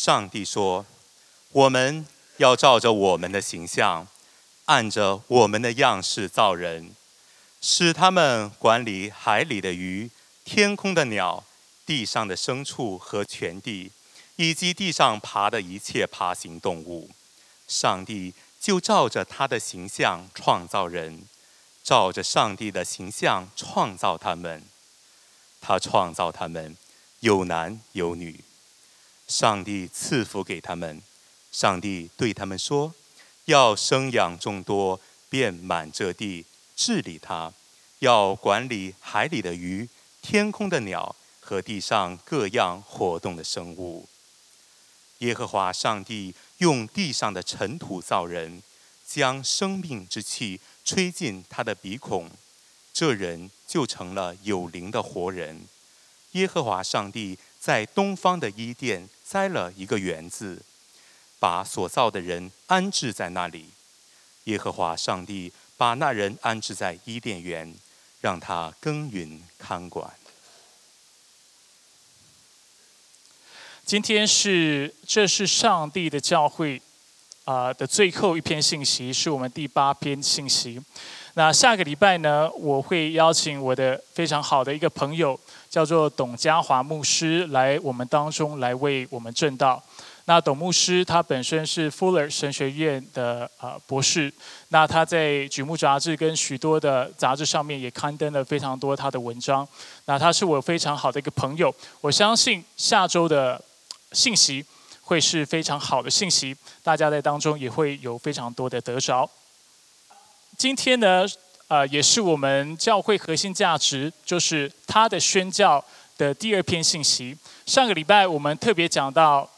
上帝说：“我们要照着我们的形象，按着我们的样式造人，使他们管理海里的鱼、天空的鸟、地上的牲畜和全地，以及地上爬的一切爬行动物。”上帝就照着他的形象创造人，照着上帝的形象创造他们。他创造他们，有男有女。上帝赐福给他们，上帝对他们说：“要生养众多，遍满这地，治理它；要管理海里的鱼、天空的鸟和地上各样活动的生物。”耶和华上帝用地上的尘土造人，将生命之气吹进他的鼻孔，这人就成了有灵的活人。耶和华上帝在东方的伊甸。栽了一个园子，把所造的人安置在那里。耶和华上帝把那人安置在伊甸园，让他耕耘看管。今天是这是上帝的教会啊的最后一篇信息，是我们第八篇信息。那下个礼拜呢，我会邀请我的非常好的一个朋友。叫做董家华牧师来我们当中来为我们正道。那董牧师他本身是 Fuller 神学院的呃博士，那他在《举目杂志》跟许多的杂志上面也刊登了非常多他的文章。那他是我非常好的一个朋友，我相信下周的信息会是非常好的信息，大家在当中也会有非常多的得着。今天呢？呃，也是我们教会核心价值，就是他的宣教的第二篇信息。上个礼拜我们特别讲到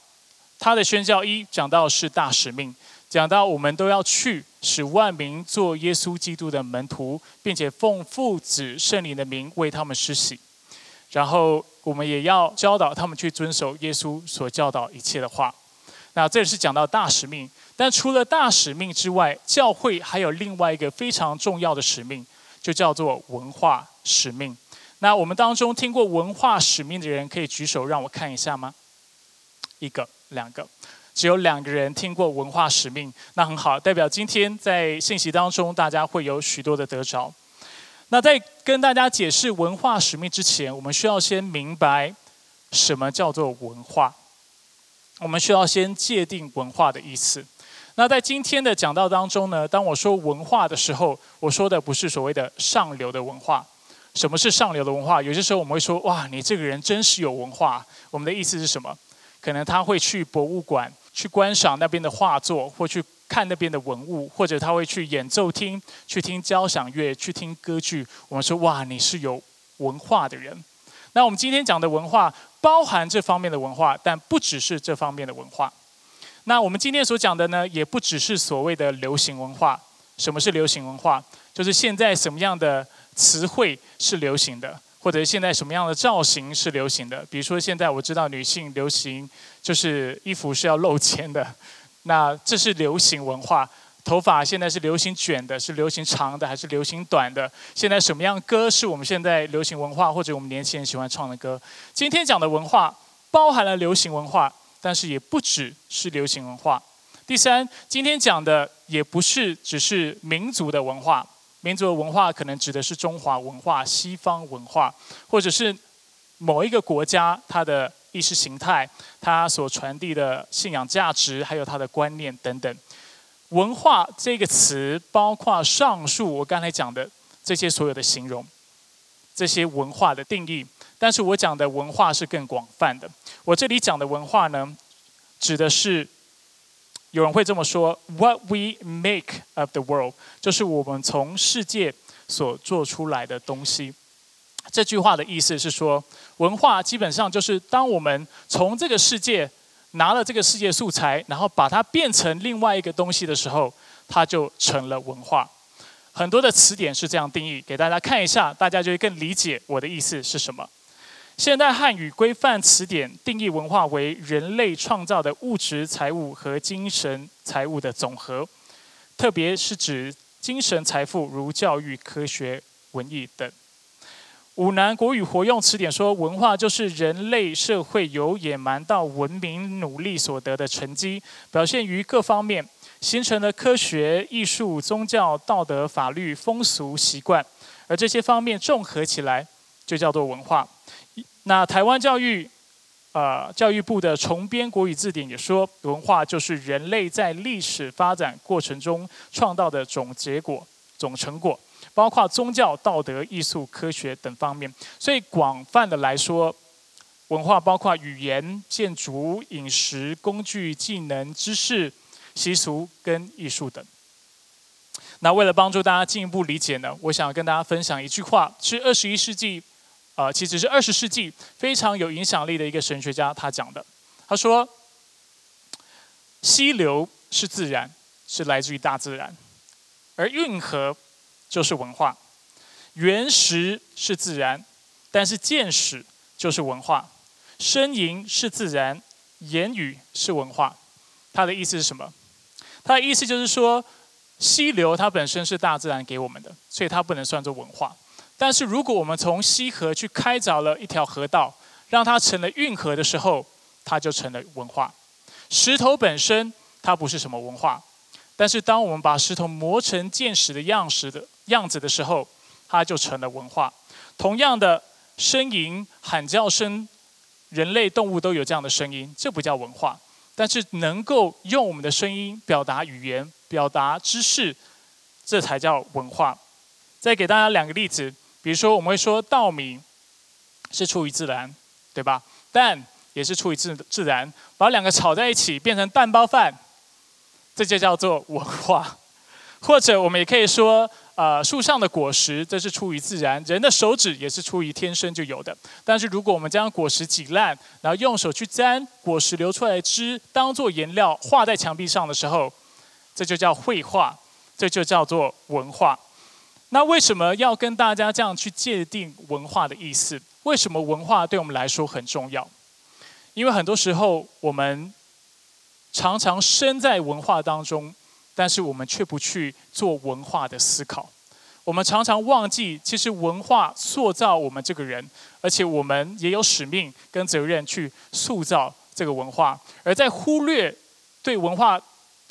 他的宣教一，讲到是大使命，讲到我们都要去使万民做耶稣基督的门徒，并且奉父子圣灵的名为他们施洗。然后我们也要教导他们去遵守耶稣所教导一切的话。那这是讲到大使命。但除了大使命之外，教会还有另外一个非常重要的使命，就叫做文化使命。那我们当中听过文化使命的人，可以举手让我看一下吗？一个、两个，只有两个人听过文化使命，那很好，代表今天在信息当中，大家会有许多的得着。那在跟大家解释文化使命之前，我们需要先明白什么叫做文化。我们需要先界定文化的意思。那在今天的讲道当中呢，当我说文化的时候，我说的不是所谓的上流的文化。什么是上流的文化？有些时候我们会说，哇，你这个人真是有文化。我们的意思是什么？可能他会去博物馆去观赏那边的画作，或去看那边的文物，或者他会去演奏厅去听交响乐，去听歌剧。我们说，哇，你是有文化的人。那我们今天讲的文化包含这方面的文化，但不只是这方面的文化。那我们今天所讲的呢，也不只是所谓的流行文化。什么是流行文化？就是现在什么样的词汇是流行的，或者现在什么样的造型是流行的。比如说，现在我知道女性流行就是衣服是要露肩的，那这是流行文化。头发现在是流行卷的，是流行长的，还是流行短的？现在什么样歌是我们现在流行文化，或者我们年轻人喜欢唱的歌？今天讲的文化包含了流行文化。但是也不只是流行文化。第三，今天讲的也不是只是民族的文化，民族的文化可能指的是中华文化、西方文化，或者是某一个国家它的意识形态、它所传递的信仰价值，还有它的观念等等。文化这个词包括上述我刚才讲的这些所有的形容，这些文化的定义。但是我讲的文化是更广泛的。我这里讲的文化呢，指的是有人会这么说：“What we make of the world”，就是我们从世界所做出来的东西。这句话的意思是说，文化基本上就是当我们从这个世界拿了这个世界素材，然后把它变成另外一个东西的时候，它就成了文化。很多的词典是这样定义，给大家看一下，大家就会更理解我的意思是什么。现代汉语规范词典定义文化为人类创造的物质财物和精神财物的总和，特别是指精神财富如教育、科学、文艺等。五南国语活用词典说，文化就是人类社会由野蛮到文明努力所得的成绩，表现于各方面，形成了科学、艺术、宗教、道德、法律、风俗习惯，而这些方面综合起来，就叫做文化。那台湾教育，呃，教育部的重编国语字典也说，文化就是人类在历史发展过程中创造的总结果、总成果。包括宗教、道德、艺术、科学等方面，所以广泛的来说，文化包括语言、建筑、饮食、工具、技能、知识、习俗跟艺术等。那为了帮助大家进一步理解呢，我想跟大家分享一句话，是二十一世纪，呃，其实是二十世纪非常有影响力的一个神学家他讲的。他说：“溪流是自然，是来自于大自然，而运河。”就是文化，原石是自然，但是见识就是文化。呻吟是自然，言语是文化。他的意思是什么？他的意思就是说，溪流它本身是大自然给我们的，所以它不能算作文化。但是如果我们从溪河去开凿了一条河道，让它成了运河的时候，它就成了文化。石头本身它不是什么文化，但是当我们把石头磨成见识的样式的。样子的时候，它就成了文化。同样的呻吟、喊叫声，人类动物都有这样的声音，这不叫文化。但是能够用我们的声音表达语言、表达知识，这才叫文化。再给大家两个例子，比如说我们会说稻米是出于自然，对吧？蛋也是出于自自然，把两个炒在一起变成蛋包饭，这就叫做文化。或者我们也可以说。呃，树上的果实这是出于自然，人的手指也是出于天生就有的。但是如果我们将果实挤烂，然后用手去沾果实流出来的汁，当做颜料画在墙壁上的时候，这就叫绘画，这就叫做文化。那为什么要跟大家这样去界定文化的意思？为什么文化对我们来说很重要？因为很多时候我们常常身在文化当中。但是我们却不去做文化的思考，我们常常忘记，其实文化塑造我们这个人，而且我们也有使命跟责任去塑造这个文化。而在忽略对文化，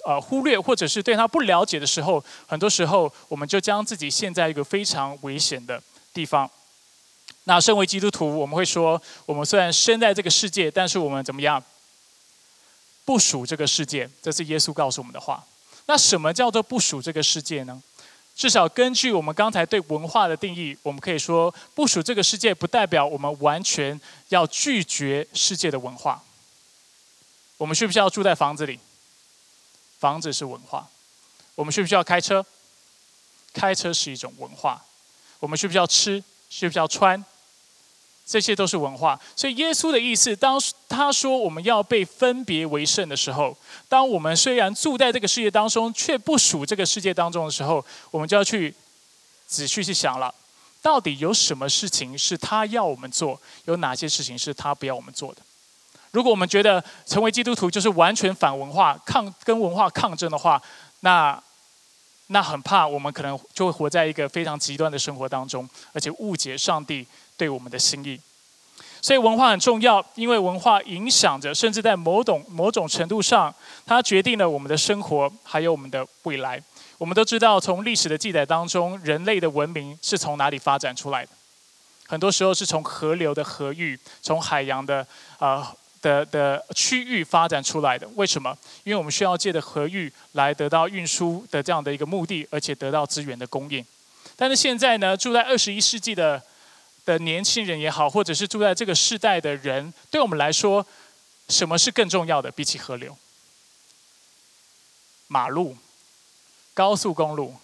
呃，忽略或者是对他不了解的时候，很多时候我们就将自己陷在一个非常危险的地方。那身为基督徒，我们会说，我们虽然生在这个世界，但是我们怎么样？不属这个世界，这是耶稣告诉我们的话。那什么叫做不属这个世界呢？至少根据我们刚才对文化的定义，我们可以说不属这个世界，不代表我们完全要拒绝世界的文化。我们需不需要住在房子里？房子是文化。我们需不需要开车？开车是一种文化。我们需不需要吃？需不需要穿？这些都是文化，所以耶稣的意思，当他说我们要被分别为圣的时候，当我们虽然住在这个世界当中，却不属这个世界当中的时候，我们就要去仔细去想了，到底有什么事情是他要我们做，有哪些事情是他不要我们做的？如果我们觉得成为基督徒就是完全反文化、抗跟文化抗争的话，那那很怕我们可能就会活在一个非常极端的生活当中，而且误解上帝。对我们的心意，所以文化很重要，因为文化影响着，甚至在某种某种程度上，它决定了我们的生活，还有我们的未来。我们都知道，从历史的记载当中，人类的文明是从哪里发展出来的？很多时候是从河流的河域，从海洋的啊的的区域发展出来的。为什么？因为我们需要借的河域来得到运输的这样的一个目的，而且得到资源的供应。但是现在呢，住在二十一世纪的。的年轻人也好，或者是住在这个世代的人，对我们来说，什么是更重要的？比起河流、马路、高速公路，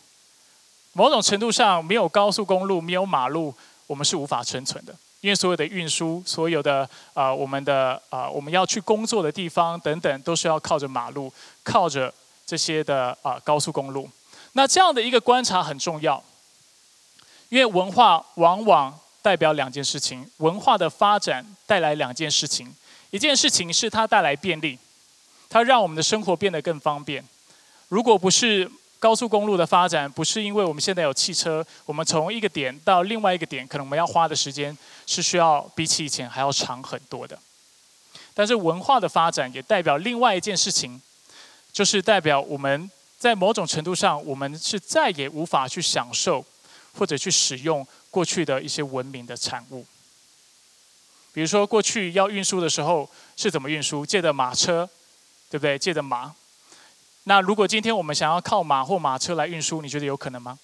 某种程度上，没有高速公路，没有马路，我们是无法生存的。因为所有的运输，所有的啊，我们的啊，我们要去工作的地方等等，都是要靠着马路，靠着这些的啊高速公路。那这样的一个观察很重要，因为文化往往。代表两件事情，文化的发展带来两件事情。一件事情是它带来便利，它让我们的生活变得更方便。如果不是高速公路的发展，不是因为我们现在有汽车，我们从一个点到另外一个点，可能我们要花的时间是需要比起以前还要长很多的。但是文化的发展也代表另外一件事情，就是代表我们在某种程度上，我们是再也无法去享受或者去使用过去的一些文明的产物。比如说，过去要运输的时候是怎么运输？借的马车，对不对？借的马。那如果今天我们想要靠马或马车来运输，你觉得有可能吗？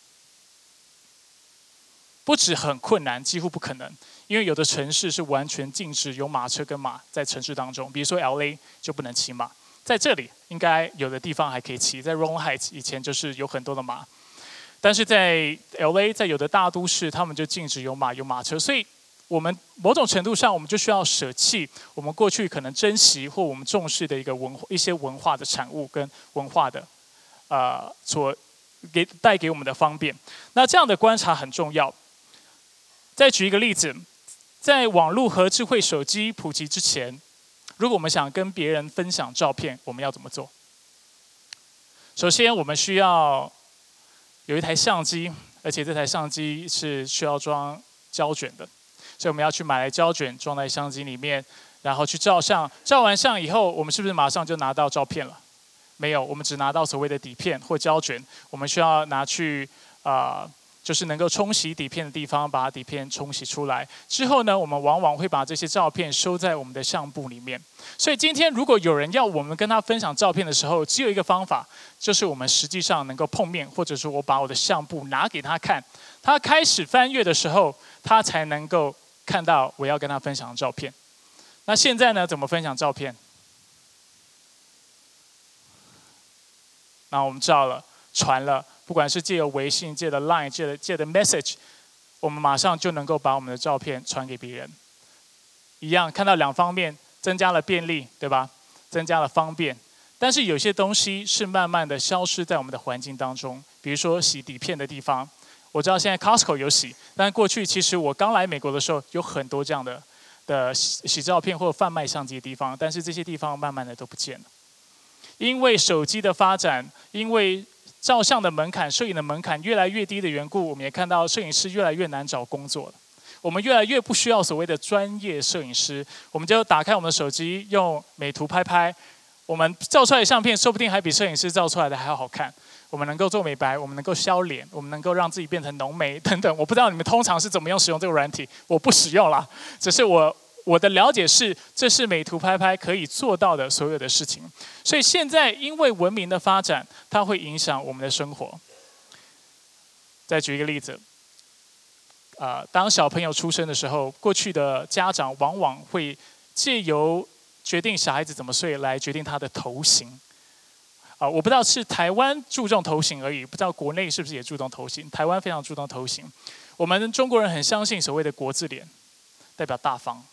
不止很困难，几乎不可能。因为有的城市是完全禁止有马车跟马在城市当中，比如说 L A 就不能骑马。在这里，应该有的地方还可以骑。在 r o n Heights 以前就是有很多的马，但是在 L A 在有的大都市，他们就禁止有马有马车。所以，我们某种程度上，我们就需要舍弃我们过去可能珍惜或我们重视的一个文一些文化的产物跟文化的，呃，所给带给我们的方便。那这样的观察很重要。再举一个例子。在网络和智慧手机普及之前，如果我们想跟别人分享照片，我们要怎么做？首先，我们需要有一台相机，而且这台相机是需要装胶卷的，所以我们要去买来胶卷装在相机里面，然后去照相。照完相以后，我们是不是马上就拿到照片了？没有，我们只拿到所谓的底片或胶卷，我们需要拿去啊。就是能够冲洗底片的地方，把底片冲洗出来之后呢，我们往往会把这些照片收在我们的相簿里面。所以今天如果有人要我们跟他分享照片的时候，只有一个方法，就是我们实际上能够碰面，或者说我把我的相簿拿给他看，他开始翻阅的时候，他才能够看到我要跟他分享的照片。那现在呢，怎么分享照片？那我们知道了，传了。不管是借由微信、借的 Line、借的借的 Message，我们马上就能够把我们的照片传给别人。一样看到两方面增加了便利，对吧？增加了方便。但是有些东西是慢慢的消失在我们的环境当中，比如说洗底片的地方。我知道现在 Costco 有洗，但过去其实我刚来美国的时候有很多这样的的洗洗照片或者贩卖相机的地方，但是这些地方慢慢的都不见了，因为手机的发展，因为照相的门槛、摄影的门槛越来越低的缘故，我们也看到摄影师越来越难找工作了。我们越来越不需要所谓的专业摄影师，我们就打开我们的手机，用美图拍拍，我们照出来的相片说不定还比摄影师照出来的还要好看。我们能够做美白，我们能够削脸，我们能够让自己变成浓眉等等。我不知道你们通常是怎么样使用这个软体，我不使用啦，只是我。我的了解是，这是美图拍拍可以做到的所有的事情。所以现在因为文明的发展，它会影响我们的生活。再举一个例子，啊，当小朋友出生的时候，过去的家长往往会借由决定小孩子怎么睡来决定他的头型。啊，我不知道是台湾注重头型而已，不知道国内是不是也注重头型。台湾非常注重头型，我们中国人很相信所谓的国字脸，代表大方。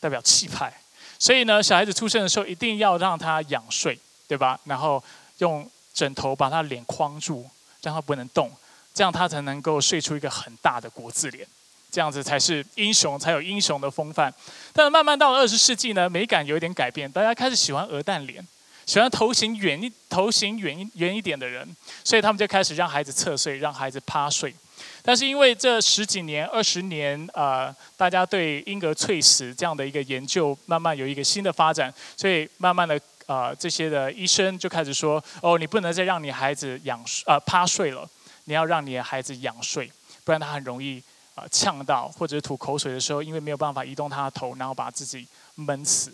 代表气派，所以呢，小孩子出生的时候一定要让他仰睡，对吧？然后用枕头把他脸框住，让他不能动，这样他才能够睡出一个很大的国字脸，这样子才是英雄，才有英雄的风范。但是慢慢到了二十世纪呢，美感有一点改变，大家开始喜欢鹅蛋脸，喜欢头型圆一头型圆圆一点的人，所以他们就开始让孩子侧睡，让孩子趴睡。但是因为这十几年、二十年，呃，大家对婴儿猝死这样的一个研究慢慢有一个新的发展，所以慢慢的，呃，这些的医生就开始说：哦，你不能再让你孩子仰呃趴睡了，你要让你的孩子仰睡，不然他很容易啊呛到，或者是吐口水的时候，因为没有办法移动他的头，然后把自己闷死。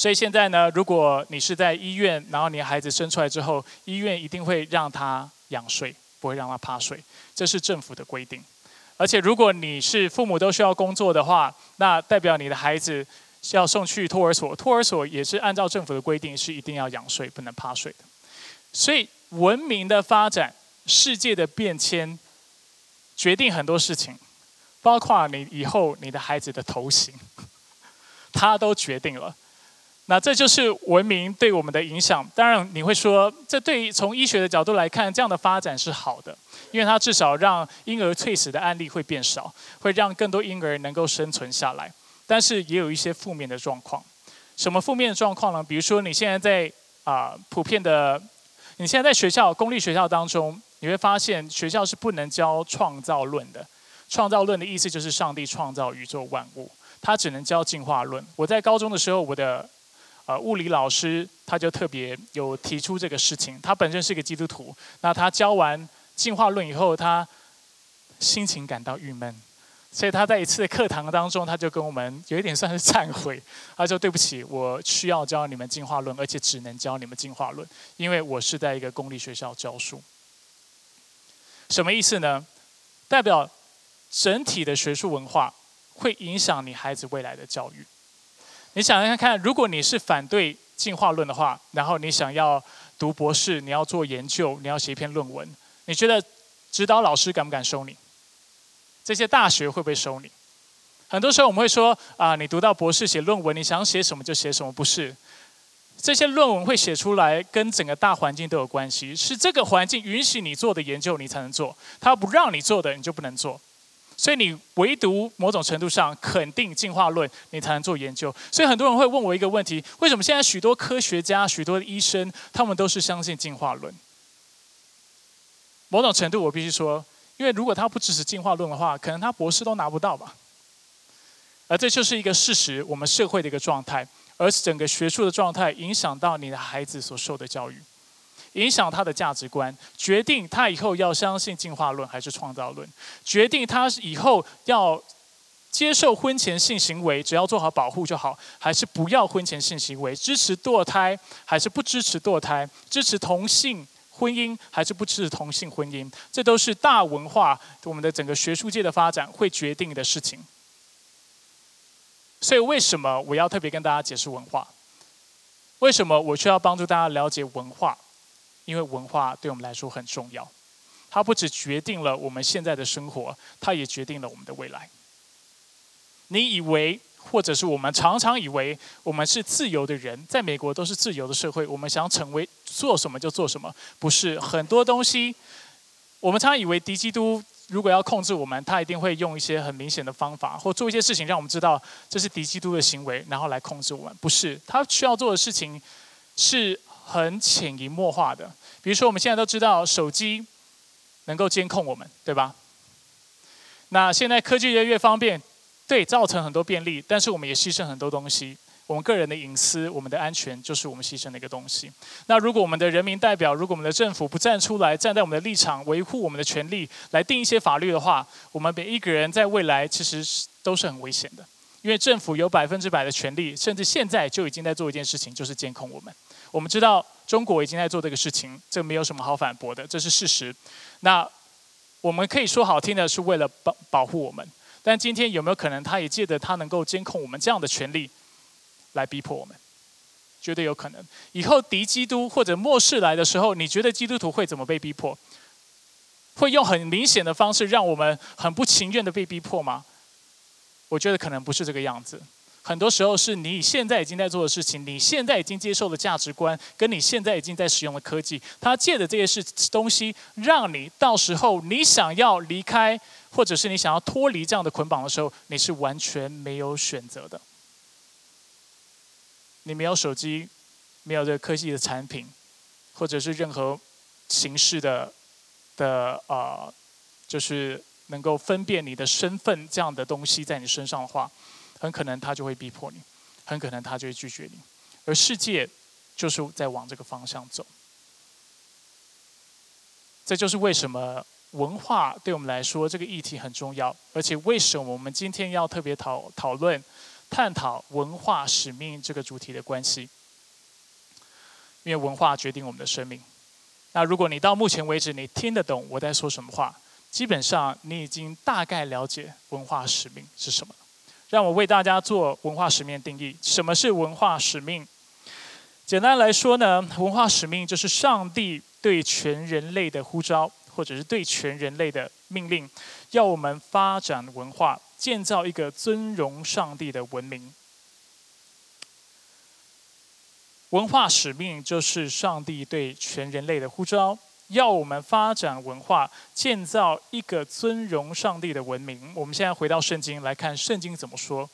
所以现在呢，如果你是在医院，然后你孩子生出来之后，医院一定会让他仰睡。不会让他趴睡，这是政府的规定。而且，如果你是父母都需要工作的话，那代表你的孩子是要送去托儿所。托儿所也是按照政府的规定，是一定要仰睡，不能趴睡的。所以，文明的发展、世界的变迁，决定很多事情，包括你以后你的孩子的头型，他都决定了。那这就是文明对我们的影响。当然，你会说，这对于从医学的角度来看，这样的发展是好的，因为它至少让婴儿猝死的案例会变少，会让更多婴儿能够生存下来。但是也有一些负面的状况。什么负面的状况呢？比如说，你现在在啊，普遍的你现在在学校公立学校当中，你会发现学校是不能教创造论的。创造论的意思就是上帝创造宇宙万物，他只能教进化论。我在高中的时候，我的呃物理老师他就特别有提出这个事情。他本身是个基督徒，那他教完进化论以后，他心情感到郁闷。所以他在一次课堂当中，他就跟我们有一点算是忏悔，他说：“对不起，我需要教你们进化论，而且只能教你们进化论，因为我是在一个公立学校教书。”什么意思呢？代表整体的学术文化会影响你孩子未来的教育。你想想看，如果你是反对进化论的话，然后你想要读博士，你要做研究，你要写一篇论文，你觉得指导老师敢不敢收你？这些大学会不会收你？很多时候我们会说啊，你读到博士写论文，你想写什么就写什么，不是？这些论文会写出来，跟整个大环境都有关系，是这个环境允许你做的研究，你才能做；他不让你做的，你就不能做。所以你唯独某种程度上肯定进化论，你才能做研究。所以很多人会问我一个问题：为什么现在许多科学家、许多医生，他们都是相信进化论？某种程度，我必须说。因为如果他不支持进化论的话，可能他博士都拿不到吧。而这就是一个事实，我们社会的一个状态，而整个学术的状态影响到你的孩子所受的教育，影响他的价值观，决定他以后要相信进化论还是创造论，决定他以后要接受婚前性行为，只要做好保护就好，还是不要婚前性行为，支持堕胎还是不支持堕胎，支持同性。婚姻还是不支持同性婚姻，这都是大文化我们的整个学术界的发展会决定的事情。所以，为什么我要特别跟大家解释文化？为什么我需要帮助大家了解文化？因为文化对我们来说很重要，它不只决定了我们现在的生活，它也决定了我们的未来。你以为？或者是我们常常以为我们是自由的人，在美国都是自由的社会，我们想成为做什么就做什么，不是很多东西。我们常常以为敌基督如果要控制我们，他一定会用一些很明显的方法，或做一些事情让我们知道这是敌基督的行为，然后来控制我们。不是，他需要做的事情是很潜移默化的。比如说，我们现在都知道手机能够监控我们，对吧？那现在科技越来越方便。对，造成很多便利，但是我们也牺牲很多东西。我们个人的隐私、我们的安全，就是我们牺牲的一个东西。那如果我们的人民代表，如果我们的政府不站出来，站在我们的立场，维护我们的权利，来定一些法律的话，我们每一个人在未来其实都是很危险的。因为政府有百分之百的权利，甚至现在就已经在做一件事情，就是监控我们。我们知道中国已经在做这个事情，这没有什么好反驳的，这是事实。那我们可以说好听的是为了保保护我们。但今天有没有可能，他也借着他能够监控我们这样的权利，来逼迫我们？绝对有可能。以后敌基督或者末世来的时候，你觉得基督徒会怎么被逼迫？会用很明显的方式让我们很不情愿的被逼迫吗？我觉得可能不是这个样子。很多时候是你现在已经在做的事情，你现在已经接受的价值观，跟你现在已经在使用的科技，他借的这些事东西，让你到时候你想要离开。或者是你想要脱离这样的捆绑的时候，你是完全没有选择的。你没有手机，没有这个科技的产品，或者是任何形式的的呃，就是能够分辨你的身份这样的东西在你身上的话，很可能他就会逼迫你，很可能他就会拒绝你。而世界就是在往这个方向走。这就是为什么。文化对我们来说，这个议题很重要。而且，为什么我们今天要特别讨讨论、探讨文化使命这个主题的关系？因为文化决定我们的生命。那如果你到目前为止你听得懂我在说什么话，基本上你已经大概了解文化使命是什么。让我为大家做文化使命定义。什么是文化使命？简单来说呢，文化使命就是上帝对全人类的呼召。或者是对全人类的命令，要我们发展文化，建造一个尊荣上帝的文明。文化使命就是上帝对全人类的呼召，要我们发展文化，建造一个尊荣上帝的文明。我们现在回到圣经来看，圣经怎么说？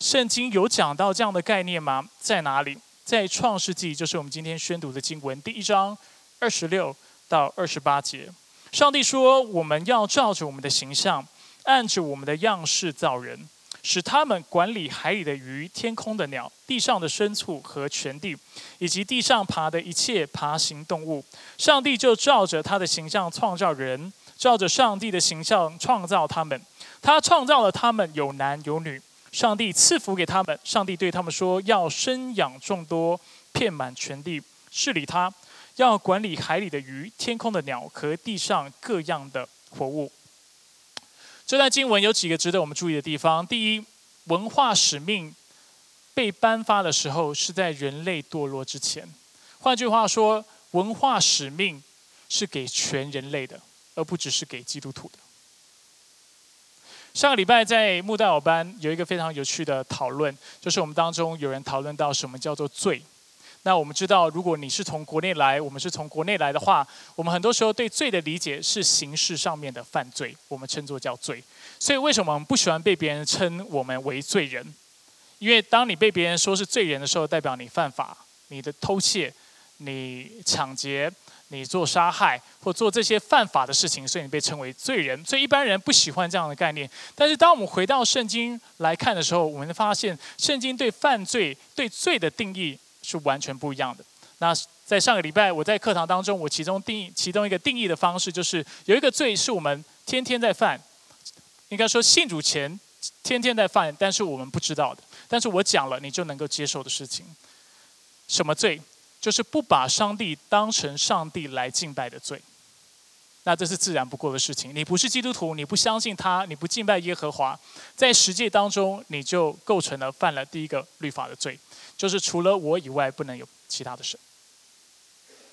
圣经有讲到这样的概念吗？在哪里？在创世纪，就是我们今天宣读的经文第一章。二十六到二十八节。上帝说：“我们要照着我们的形象，按着我们的样式造人，使他们管理海里的鱼、天空的鸟、地上的牲畜和全地，以及地上爬的一切爬行动物。”上帝就照着他的形象创造人，照着上帝的形象创造他们。他创造了他们有男有女。上帝赐福给他们。上帝对他们说：“要生养众多，遍满全地，治理他。”要管理海里的鱼、天空的鸟和地上各样的活物。这段经文有几个值得我们注意的地方。第一，文化使命被颁发的时候是在人类堕落之前。换句话说，文化使命是给全人类的，而不只是给基督徒的。上个礼拜在木道尔班有一个非常有趣的讨论，就是我们当中有人讨论到什么叫做罪。那我们知道，如果你是从国内来，我们是从国内来的话，我们很多时候对罪的理解是形式上面的犯罪，我们称作叫罪。所以为什么我们不喜欢被别人称我们为罪人？因为当你被别人说是罪人的时候，代表你犯法，你的偷窃、你抢劫、你做杀害或做这些犯法的事情，所以你被称为罪人。所以一般人不喜欢这样的概念。但是当我们回到圣经来看的时候，我们发现圣经对犯罪、对罪的定义。是完全不一样的。那在上个礼拜，我在课堂当中，我其中定义其中一个定义的方式，就是有一个罪是我们天天在犯，应该说信主前天天在犯，但是我们不知道的。但是我讲了，你就能够接受的事情。什么罪？就是不把上帝当成上帝来敬拜的罪。那这是自然不过的事情。你不是基督徒，你不相信他，你不敬拜耶和华，在实际当中，你就构成了犯了第一个律法的罪。就是除了我以外，不能有其他的神。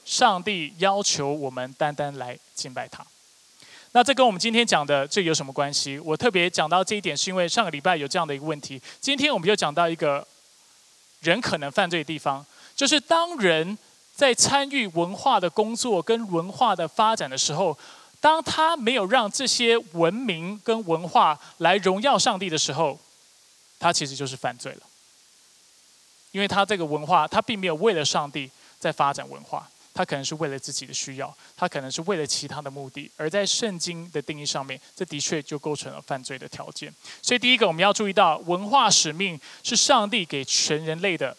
上帝要求我们单单来敬拜他。那这跟我们今天讲的这有什么关系？我特别讲到这一点，是因为上个礼拜有这样的一个问题。今天我们就讲到一个人可能犯罪的地方，就是当人在参与文化的工作跟文化的发展的时候，当他没有让这些文明跟文化来荣耀上帝的时候，他其实就是犯罪了。因为他这个文化，他并没有为了上帝在发展文化，他可能是为了自己的需要，他可能是为了其他的目的。而在圣经的定义上面，这的确就构成了犯罪的条件。所以，第一个我们要注意到，文化使命是上帝给全人类的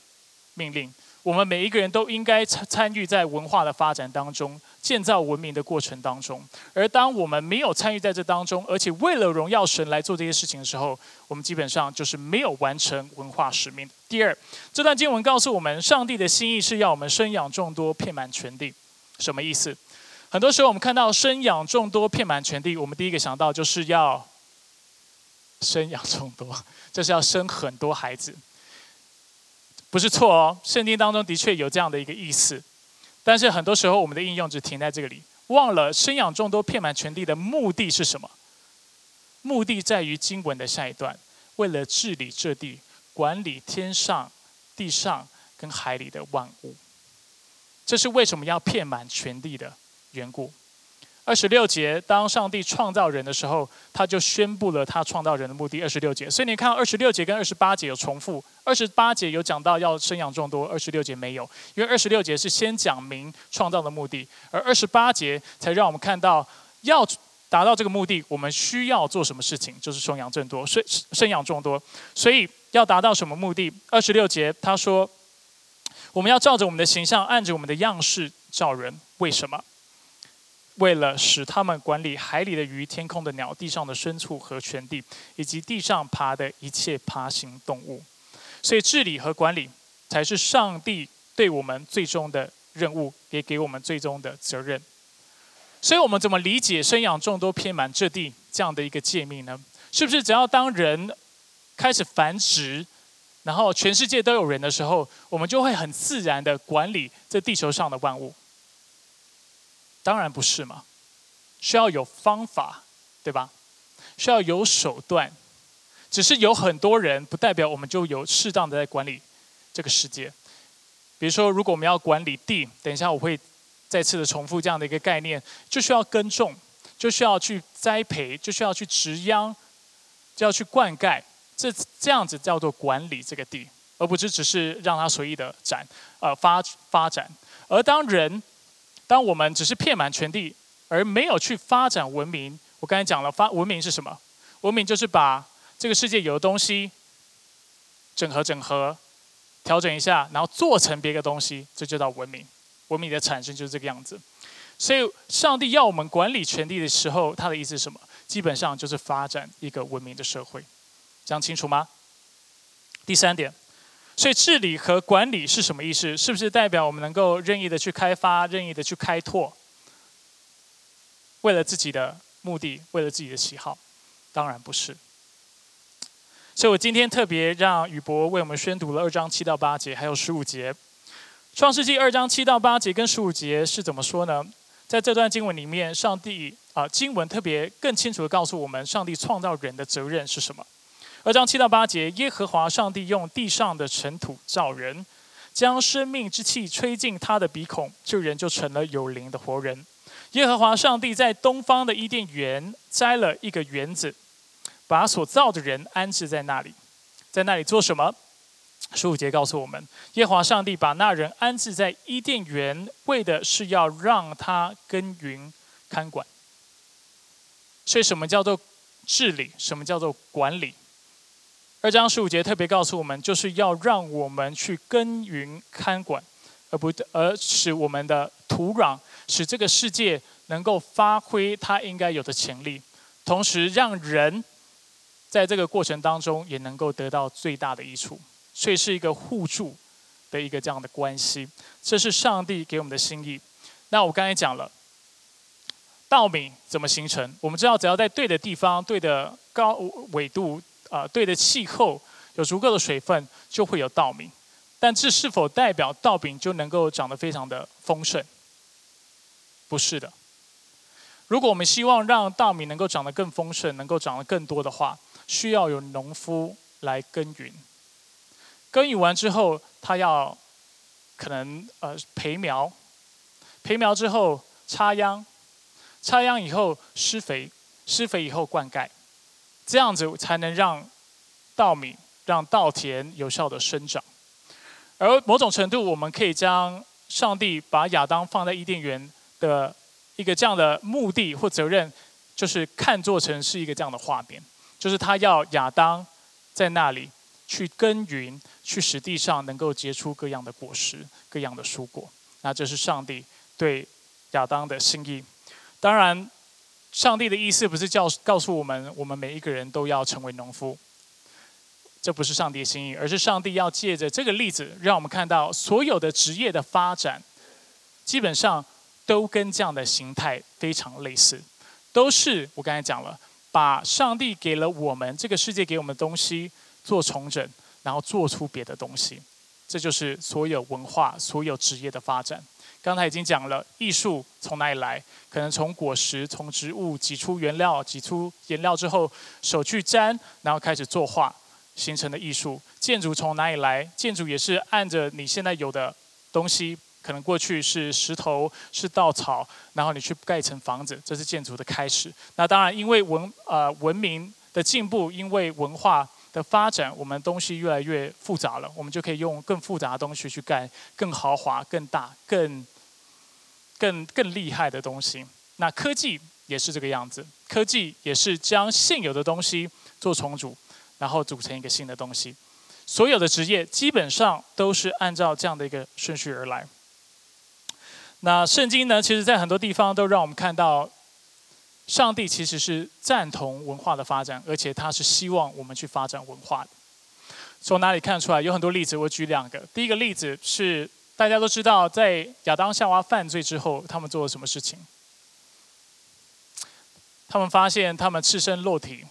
命令。我们每一个人都应该参参与在文化的发展当中、建造文明的过程当中。而当我们没有参与在这当中，而且为了荣耀神来做这些事情的时候，我们基本上就是没有完成文化使命。第二，这段经文告诉我们，上帝的心意是要我们生养众多，遍满全地。什么意思？很多时候我们看到生养众多，遍满全地，我们第一个想到就是要生养众多，就是要生很多孩子。不是错哦，圣经当中的确有这样的一个意思，但是很多时候我们的应用只停在这里，忘了生养众多、遍满全地的目的是什么？目的在于经文的下一段，为了治理这地，管理天上、地上跟海里的万物，这是为什么要遍满全地的缘故。二十六节，当上帝创造人的时候，他就宣布了他创造人的目的。二十六节，所以你看，二十六节跟二十八节有重复。二十八节有讲到要生养众多，二十六节没有，因为二十六节是先讲明创造的目的，而二十八节才让我们看到要达到这个目的，我们需要做什么事情，就是生养众多，生生养众多。所以要达到什么目的？二十六节他说，我们要照着我们的形象，按着我们的样式造人。为什么？为了使他们管理海里的鱼、天空的鸟、地上的牲畜和全地，以及地上爬的一切爬行动物，所以治理和管理才是上帝对我们最终的任务，也给我们最终的责任。所以，我们怎么理解“生养众多，遍满这地”这样的一个诫命呢？是不是只要当人开始繁殖，然后全世界都有人的时候，我们就会很自然的管理这地球上的万物？当然不是嘛，需要有方法，对吧？需要有手段。只是有很多人，不代表我们就有适当的在管理这个世界。比如说，如果我们要管理地，等一下我会再次的重复这样的一个概念，就需要耕种，就需要去栽培，就需要去植秧，就要去灌溉，这这样子叫做管理这个地，而不是只是让它随意的展呃发发展。而当人当我们只是遍满全地，而没有去发展文明，我刚才讲了，发文明是什么？文明就是把这个世界有的东西整合、整合、调整一下，然后做成别的东西，这就叫文明。文明的产生就是这个样子。所以，上帝要我们管理全地的时候，他的意思是什么？基本上就是发展一个文明的社会。讲清楚吗？第三点，所以治理和管理是什么意思？是不是代表我们能够任意的去开发、任意的去开拓，为了自己的目的，为了自己的喜好？当然不是。所以我今天特别让宇博为我们宣读了二章七到八节，还有十五节。创世纪二章七到八节跟十五节是怎么说呢？在这段经文里面，上帝啊，经文特别更清楚的告诉我们，上帝创造人的责任是什么。二章七到八节，耶和华上帝用地上的尘土造人，将生命之气吹进他的鼻孔，这人就成了有灵的活人。耶和华上帝在东方的伊甸园栽了一个园子，把所造的人安置在那里，在那里做什么？十五节告诉我们，耶和华上帝把那人安置在伊甸园，为的是要让他耕耘看管。所以，什么叫做治理？什么叫做管理？二章十五节特别告诉我们，就是要让我们去耕耘看管，而不而使我们的土壤，使这个世界能够发挥它应该有的潜力，同时让人在这个过程当中也能够得到最大的益处，所以是一个互助的一个这样的关系。这是上帝给我们的心意。那我刚才讲了，稻米怎么形成？我们知道，只要在对的地方、对的高纬度。啊，对的气候有足够的水分，就会有稻米。但这是否代表稻饼就能够长得非常的丰盛？不是的。如果我们希望让稻米能够长得更丰盛，能够长得更多的话，需要有农夫来耕耘。耕耘完之后，他要可能呃培苗，培苗之后插秧，插秧以后施肥，施肥以后灌溉。这样子才能让稻米、让稻田有效的生长。而某种程度，我们可以将上帝把亚当放在伊甸园的一个这样的目的或责任，就是看作成是一个这样的画面，就是他要亚当在那里去耕耘，去使地上能够结出各样的果实、各样的蔬果。那这是上帝对亚当的心意。当然。上帝的意思不是教告诉我们，我们每一个人都要成为农夫，这不是上帝的心意，而是上帝要借着这个例子，让我们看到所有的职业的发展，基本上都跟这样的形态非常类似，都是我刚才讲了，把上帝给了我们这个世界给我们的东西做重整，然后做出别的东西，这就是所有文化、所有职业的发展。刚才已经讲了，艺术从哪里来？可能从果实、从植物挤出原料，挤出颜料之后，手去沾，然后开始作画，形成的艺术。建筑从哪里来？建筑也是按着你现在有的东西，可能过去是石头、是稻草，然后你去盖成房子，这是建筑的开始。那当然，因为文呃文明的进步，因为文化。的发展，我们东西越来越复杂了，我们就可以用更复杂的东西去盖更豪华、更大、更更更厉害的东西。那科技也是这个样子，科技也是将现有的东西做重组，然后组成一个新的东西。所有的职业基本上都是按照这样的一个顺序而来。那圣经呢，其实在很多地方都让我们看到。上帝其实是赞同文化的发展，而且他是希望我们去发展文化的。从哪里看出来？有很多例子，我举两个。第一个例子是大家都知道，在亚当夏娃犯罪之后，他们做了什么事情？他们发现他们赤身裸体，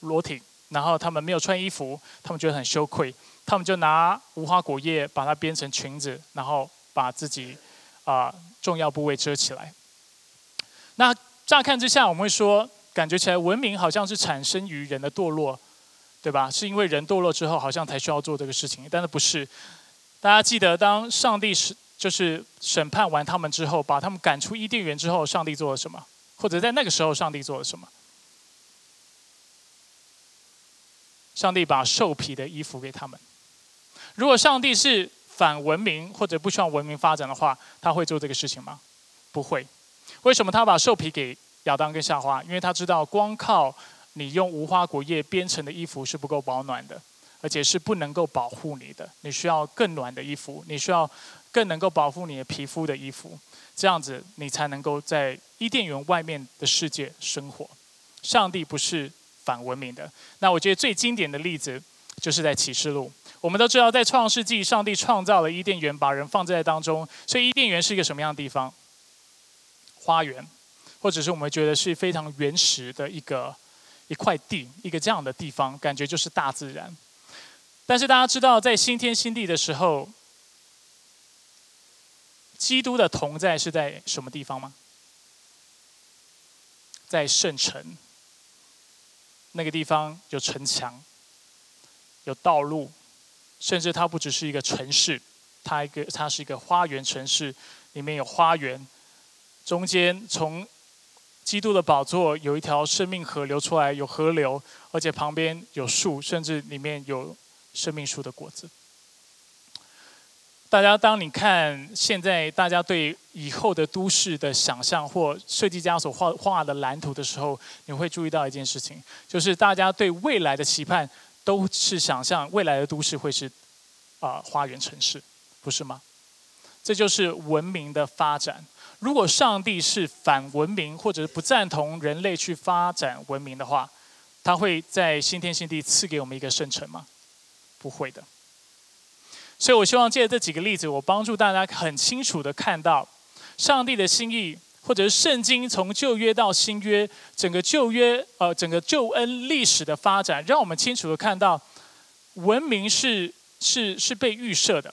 裸体，然后他们没有穿衣服，他们觉得很羞愧，他们就拿无花果叶把它编成裙子，然后把自己啊重要部位遮起来。那乍看之下，我们会说，感觉起来文明好像是产生于人的堕落，对吧？是因为人堕落之后，好像才需要做这个事情。但是不是？大家记得，当上帝是就是审判完他们之后，把他们赶出伊甸园之后，上帝做了什么？或者在那个时候，上帝做了什么？上帝把兽皮的衣服给他们。如果上帝是反文明或者不希望文明发展的话，他会做这个事情吗？不会。为什么他把兽皮给亚当跟夏娃？因为他知道光靠你用无花果叶编成的衣服是不够保暖的，而且是不能够保护你的。你需要更暖的衣服，你需要更能够保护你的皮肤的衣服，这样子你才能够在伊甸园外面的世界生活。上帝不是反文明的。那我觉得最经典的例子就是在启示录。我们都知道，在创世纪，上帝创造了伊甸园，把人放在当中。所以伊甸园是一个什么样的地方？花园，或者是我们觉得是非常原始的一个一块地，一个这样的地方，感觉就是大自然。但是大家知道，在新天新地的时候，基督的同在是在什么地方吗？在圣城。那个地方有城墙，有道路，甚至它不只是一个城市，它一个它是一个花园城市，里面有花园，中间从基督的宝座有一条生命河流出来，有河流，而且旁边有树，甚至里面有生命树的果子。大家，当你看现在大家对以后的都市的想象或设计家所画画的蓝图的时候，你会注意到一件事情，就是大家对未来的期盼都是想象未来的都市会是啊花园城市，不是吗？这就是文明的发展。如果上帝是反文明或者是不赞同人类去发展文明的话，他会在新天新地赐给我们一个圣城吗？不会的。所以，我希望借这几个例子，我帮助大家很清楚的看到上帝的心意，或者是圣经从旧约到新约，整个旧约呃整个救恩历史的发展，让我们清楚的看到文明是是是被预设的，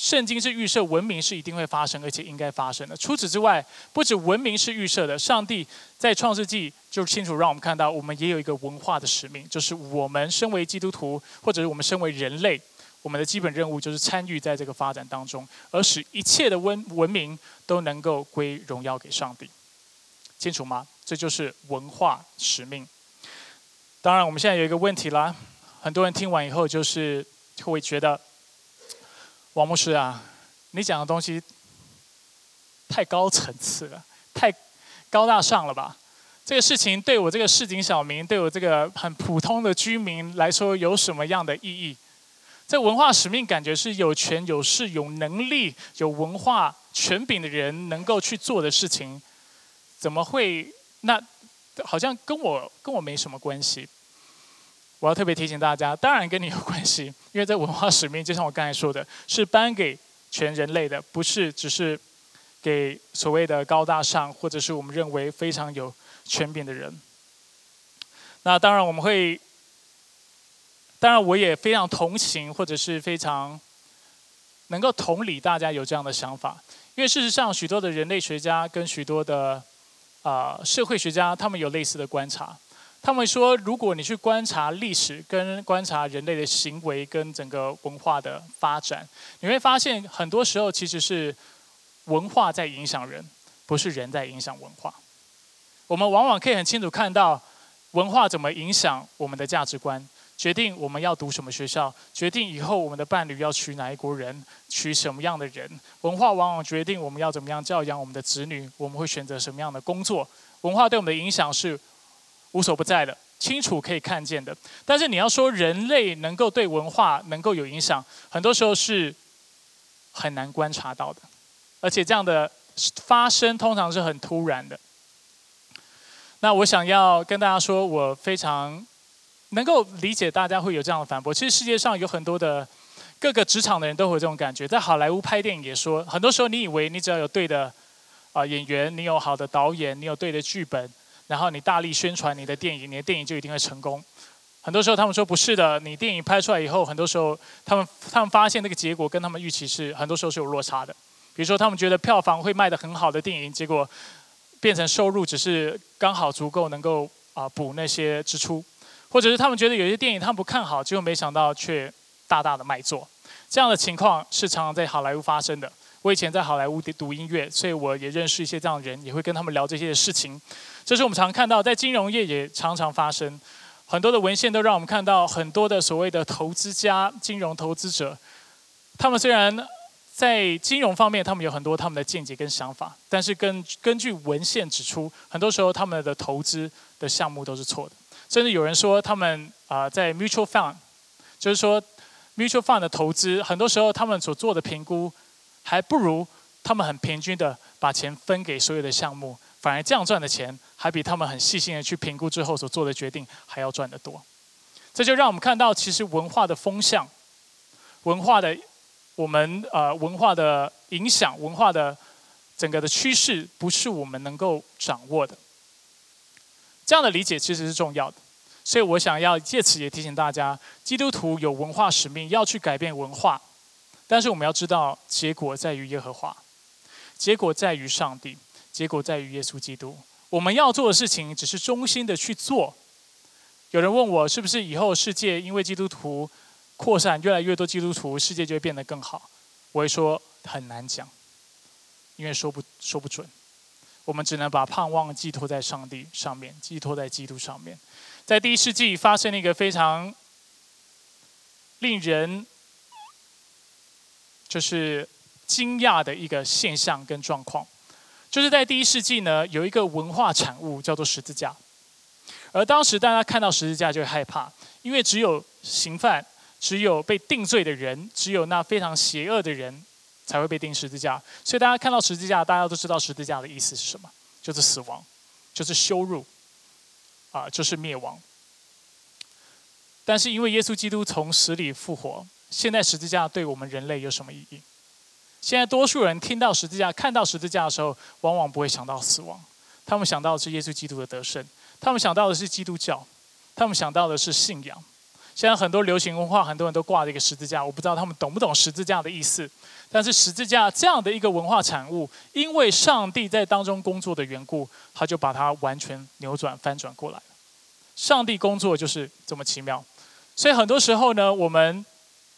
圣经是预设文明是一定会发生，而且应该发生的。除此之外，不止文明是预设的，上帝在创世纪就清楚让我们看到，我们也有一个文化的使命，就是我们身为基督徒，或者是我们身为人类。我们的基本任务就是参与在这个发展当中，而使一切的文文明都能够归荣耀给上帝，清楚吗？这就是文化使命。当然，我们现在有一个问题啦，很多人听完以后就是会觉得，王牧师啊，你讲的东西太高层次了，太高大上了吧？这个事情对我这个市井小民，对我这个很普通的居民来说，有什么样的意义？这文化使命感觉是有权有势有能力有文化权柄的人能够去做的事情，怎么会？那好像跟我跟我没什么关系。我要特别提醒大家，当然跟你有关系，因为这文化使命就像我刚才说的，是颁给全人类的，不是只是给所谓的高大上或者是我们认为非常有权柄的人。那当然我们会。当然，我也非常同情，或者是非常能够同理大家有这样的想法，因为事实上，许多的人类学家跟许多的啊社会学家，他们有类似的观察。他们说，如果你去观察历史，跟观察人类的行为，跟整个文化的发展，你会发现，很多时候其实是文化在影响人，不是人在影响文化。我们往往可以很清楚看到文化怎么影响我们的价值观。决定我们要读什么学校，决定以后我们的伴侣要娶哪一国人，娶什么样的人。文化往往决定我们要怎么样教养我们的子女，我们会选择什么样的工作。文化对我们的影响是无所不在的，清楚可以看见的。但是你要说人类能够对文化能够有影响，很多时候是很难观察到的，而且这样的发生通常是很突然的。那我想要跟大家说，我非常。能够理解大家会有这样的反驳。其实世界上有很多的各个职场的人都会有这种感觉。在好莱坞拍电影也说，很多时候你以为你只要有对的啊演员，你有好的导演，你有对的剧本，然后你大力宣传你的电影，你的电影就一定会成功。很多时候他们说不是的，你电影拍出来以后，很多时候他们他们发现那个结果跟他们预期是很多时候是有落差的。比如说他们觉得票房会卖得很好的电影，结果变成收入只是刚好足够能够啊补那些支出。或者是他们觉得有些电影他们不看好，结果没想到却大大的卖座，这样的情况是常常在好莱坞发生的。我以前在好莱坞读音乐，所以我也认识一些这样的人，也会跟他们聊这些事情。这是我们常看到，在金融业也常常发生。很多的文献都让我们看到，很多的所谓的投资家、金融投资者，他们虽然在金融方面，他们有很多他们的见解跟想法，但是根根据文献指出，很多时候他们的投资的项目都是错的。甚至有人说，他们啊在 mutual fund，就是说 mutual fund 的投资，很多时候他们所做的评估，还不如他们很平均的把钱分给所有的项目，反而这样赚的钱，还比他们很细心的去评估之后所做的决定还要赚得多。这就让我们看到，其实文化的风向，文化的。我们呃文化的影响，文化的整个的趋势，不是我们能够掌握的。这样的理解其实是重要的，所以我想要借此也提醒大家，基督徒有文化使命，要去改变文化。但是我们要知道，结果在于耶和华，结果在于上帝，结果在于耶稣基督。我们要做的事情，只是忠心的去做。有人问我，是不是以后世界因为基督徒？扩散越来越多基督徒，世界就会变得更好。我会说很难讲，因为说不说不准。我们只能把盼望寄托在上帝上面，寄托在基督上面。在第一世纪发生了一个非常令人就是惊讶的一个现象跟状况，就是在第一世纪呢，有一个文化产物叫做十字架，而当时大家看到十字架就会害怕，因为只有刑犯。只有被定罪的人，只有那非常邪恶的人，才会被钉十字架。所以大家看到十字架，大家都知道十字架的意思是什么？就是死亡，就是羞辱，啊，就是灭亡。但是因为耶稣基督从死里复活，现在十字架对我们人类有什么意义？现在多数人听到十字架、看到十字架的时候，往往不会想到死亡，他们想到的是耶稣基督的得胜，他们想到的是基督教，他们想到的是信仰。现在很多流行文化，很多人都挂着一个十字架，我不知道他们懂不懂十字架的意思。但是十字架这样的一个文化产物，因为上帝在当中工作的缘故，他就把它完全扭转翻转过来。上帝工作就是这么奇妙，所以很多时候呢，我们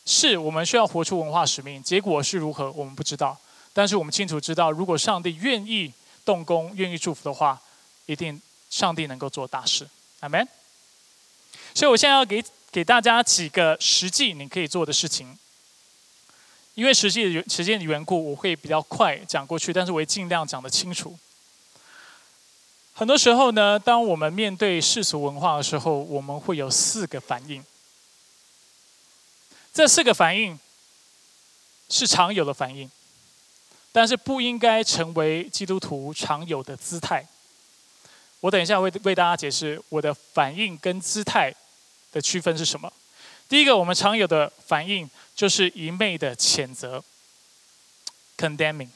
是我们需要活出文化使命，结果是如何我们不知道，但是我们清楚知道，如果上帝愿意动工、愿意祝福的话，一定上帝能够做大事。阿门。所以我现在要给。给大家几个实际你可以做的事情，因为实际的时间的缘故，我会比较快讲过去，但是我会尽量讲得清楚。很多时候呢，当我们面对世俗文化的时候，我们会有四个反应。这四个反应是常有的反应，但是不应该成为基督徒常有的姿态。我等一下会为大家解释我的反应跟姿态。的区分是什么？第一个，我们常有的反应就是一昧的谴责 （condemning）。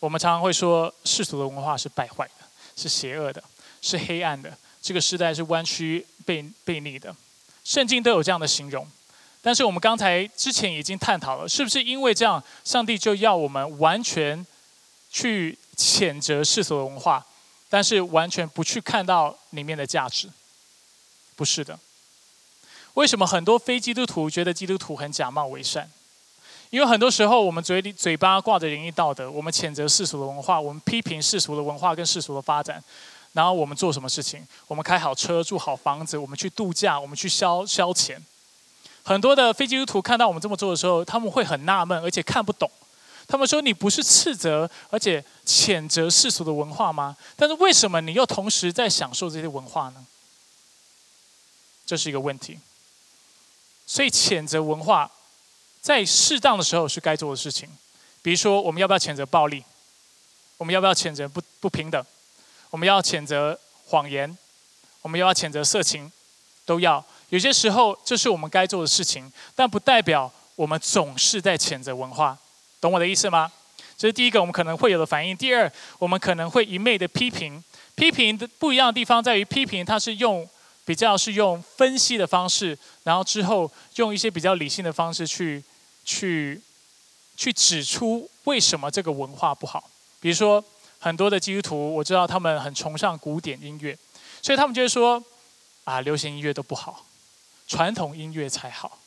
我们常常会说世俗的文化是败坏的，是邪恶的，是黑暗的。这个时代是弯曲、背背逆的。圣经都有这样的形容。但是我们刚才之前已经探讨了，是不是因为这样，上帝就要我们完全去谴责世俗的文化，但是完全不去看到里面的价值？不是的，为什么很多非基督徒觉得基督徒很假冒伪善？因为很多时候我们嘴里嘴巴挂着仁义道德，我们谴责世俗的文化，我们批评世俗的文化跟世俗的发展，然后我们做什么事情？我们开好车，住好房子，我们去度假，我们去消消遣。很多的非基督徒看到我们这么做的时候，他们会很纳闷，而且看不懂。他们说：“你不是斥责而且谴责世俗的文化吗？但是为什么你又同时在享受这些文化呢？”这是一个问题，所以谴责文化在适当的时候是该做的事情。比如说，我们要不要谴责暴力？我们要不要谴责不不平等？我们要谴责谎言？我们要不要谴责色情？都要。有些时候，这是我们该做的事情，但不代表我们总是在谴责文化。懂我的意思吗？这是第一个我们可能会有的反应。第二，我们可能会一昧的批评。批评的不一样的地方在于，批评它是用。比较是用分析的方式，然后之后用一些比较理性的方式去去去指出为什么这个文化不好。比如说，很多的基督徒我知道他们很崇尚古典音乐，所以他们就会说啊，流行音乐都不好，传统音乐才好。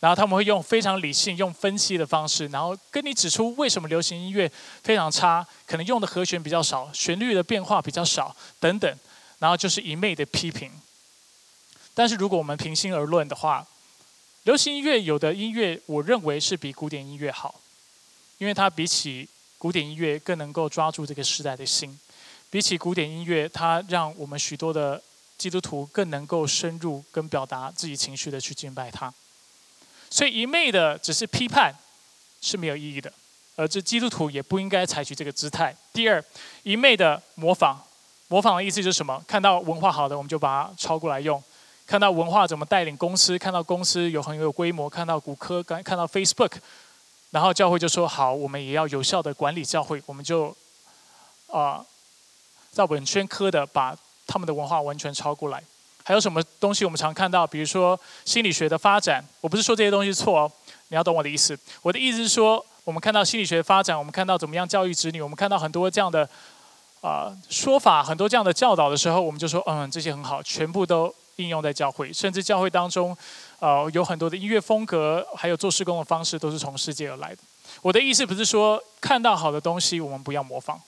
然后他们会用非常理性、用分析的方式，然后跟你指出为什么流行音乐非常差，可能用的和弦比较少，旋律的变化比较少等等，然后就是一昧的批评。但是如果我们平心而论的话，流行音乐有的音乐，我认为是比古典音乐好，因为它比起古典音乐更能够抓住这个时代的心。比起古典音乐，它让我们许多的基督徒更能够深入跟表达自己情绪的去敬拜他。所以一昧的只是批判是没有意义的，而这基督徒也不应该采取这个姿态。第二，一昧的模仿，模仿的意思就是什么？看到文化好的，我们就把它抄过来用。看到文化怎么带领公司，看到公司有很有规模，看到谷歌，看到 Facebook，然后教会就说好，我们也要有效的管理教会，我们就啊，照本宣科的把他们的文化完全抄过来。还有什么东西我们常看到？比如说心理学的发展，我不是说这些东西错哦，你要懂我的意思。我的意思是说，我们看到心理学发展，我们看到怎么样教育子女，我们看到很多这样的啊说法，很多这样的教导的时候，我们就说嗯，这些很好，全部都。应用在教会，甚至教会当中，呃，有很多的音乐风格，还有做施工的方式，都是从世界而来的。我的意思不是说看到好的东西，我们不要模仿。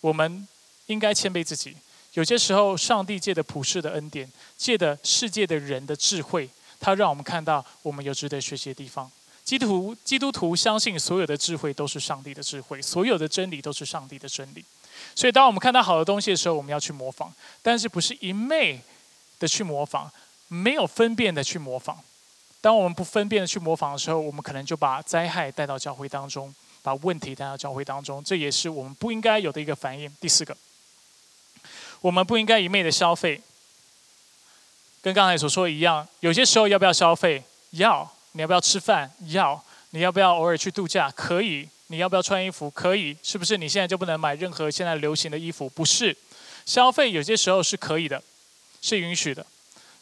我们应该谦卑自己。有些时候，上帝借的普世的恩典，借的世界的人的智慧，他让我们看到我们有值得学习的地方。基督徒基督徒相信所有的智慧都是上帝的智慧，所有的真理都是上帝的真理。所以，当我们看到好的东西的时候，我们要去模仿，但是不是一昧。的去模仿，没有分辨的去模仿。当我们不分辨的去模仿的时候，我们可能就把灾害带到教会当中，把问题带到教会当中。这也是我们不应该有的一个反应。第四个，我们不应该一昧的消费。跟刚才所说一样，有些时候要不要消费？要。你要不要吃饭？要。你要不要偶尔去度假？可以。你要不要穿衣服？可以。是不是你现在就不能买任何现在流行的衣服？不是。消费有些时候是可以的。是允许的，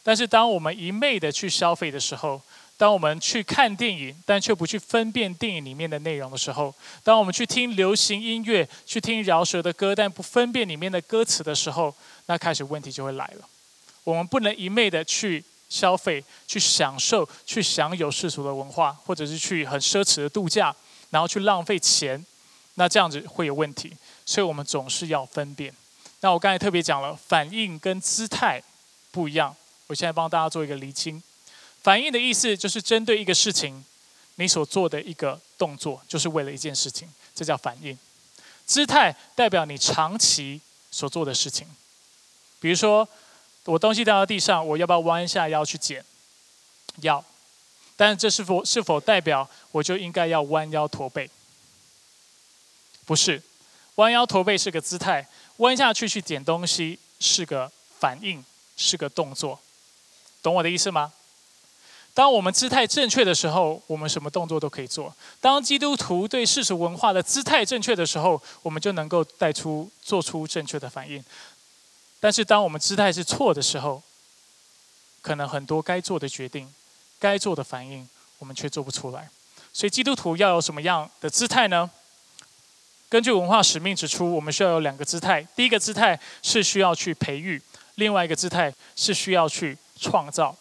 但是当我们一昧的去消费的时候，当我们去看电影，但却不去分辨电影里面的内容的时候，当我们去听流行音乐，去听饶舌的歌，但不分辨里面的歌词的时候，那开始问题就会来了。我们不能一昧的去消费、去享受、去享有世俗的文化，或者是去很奢侈的度假，然后去浪费钱，那这样子会有问题。所以我们总是要分辨。那我刚才特别讲了，反应跟姿态不一样。我现在帮大家做一个厘清。反应的意思就是针对一个事情，你所做的一个动作，就是为了一件事情，这叫反应。姿态代表你长期所做的事情。比如说，我东西掉到地上，我要不要弯下腰去捡？要。但是这是否是否代表我就应该要弯腰驼背？不是，弯腰驼背是个姿态。弯下去去捡东西是个反应，是个动作，懂我的意思吗？当我们姿态正确的时候，我们什么动作都可以做。当基督徒对世俗文化的姿态正确的时候，我们就能够带出做出正确的反应。但是当我们姿态是错的时候，可能很多该做的决定、该做的反应，我们却做不出来。所以基督徒要有什么样的姿态呢？根据文化使命指出，我们需要有两个姿态。第一个姿态是需要去培育，另外一个姿态是需要去创造。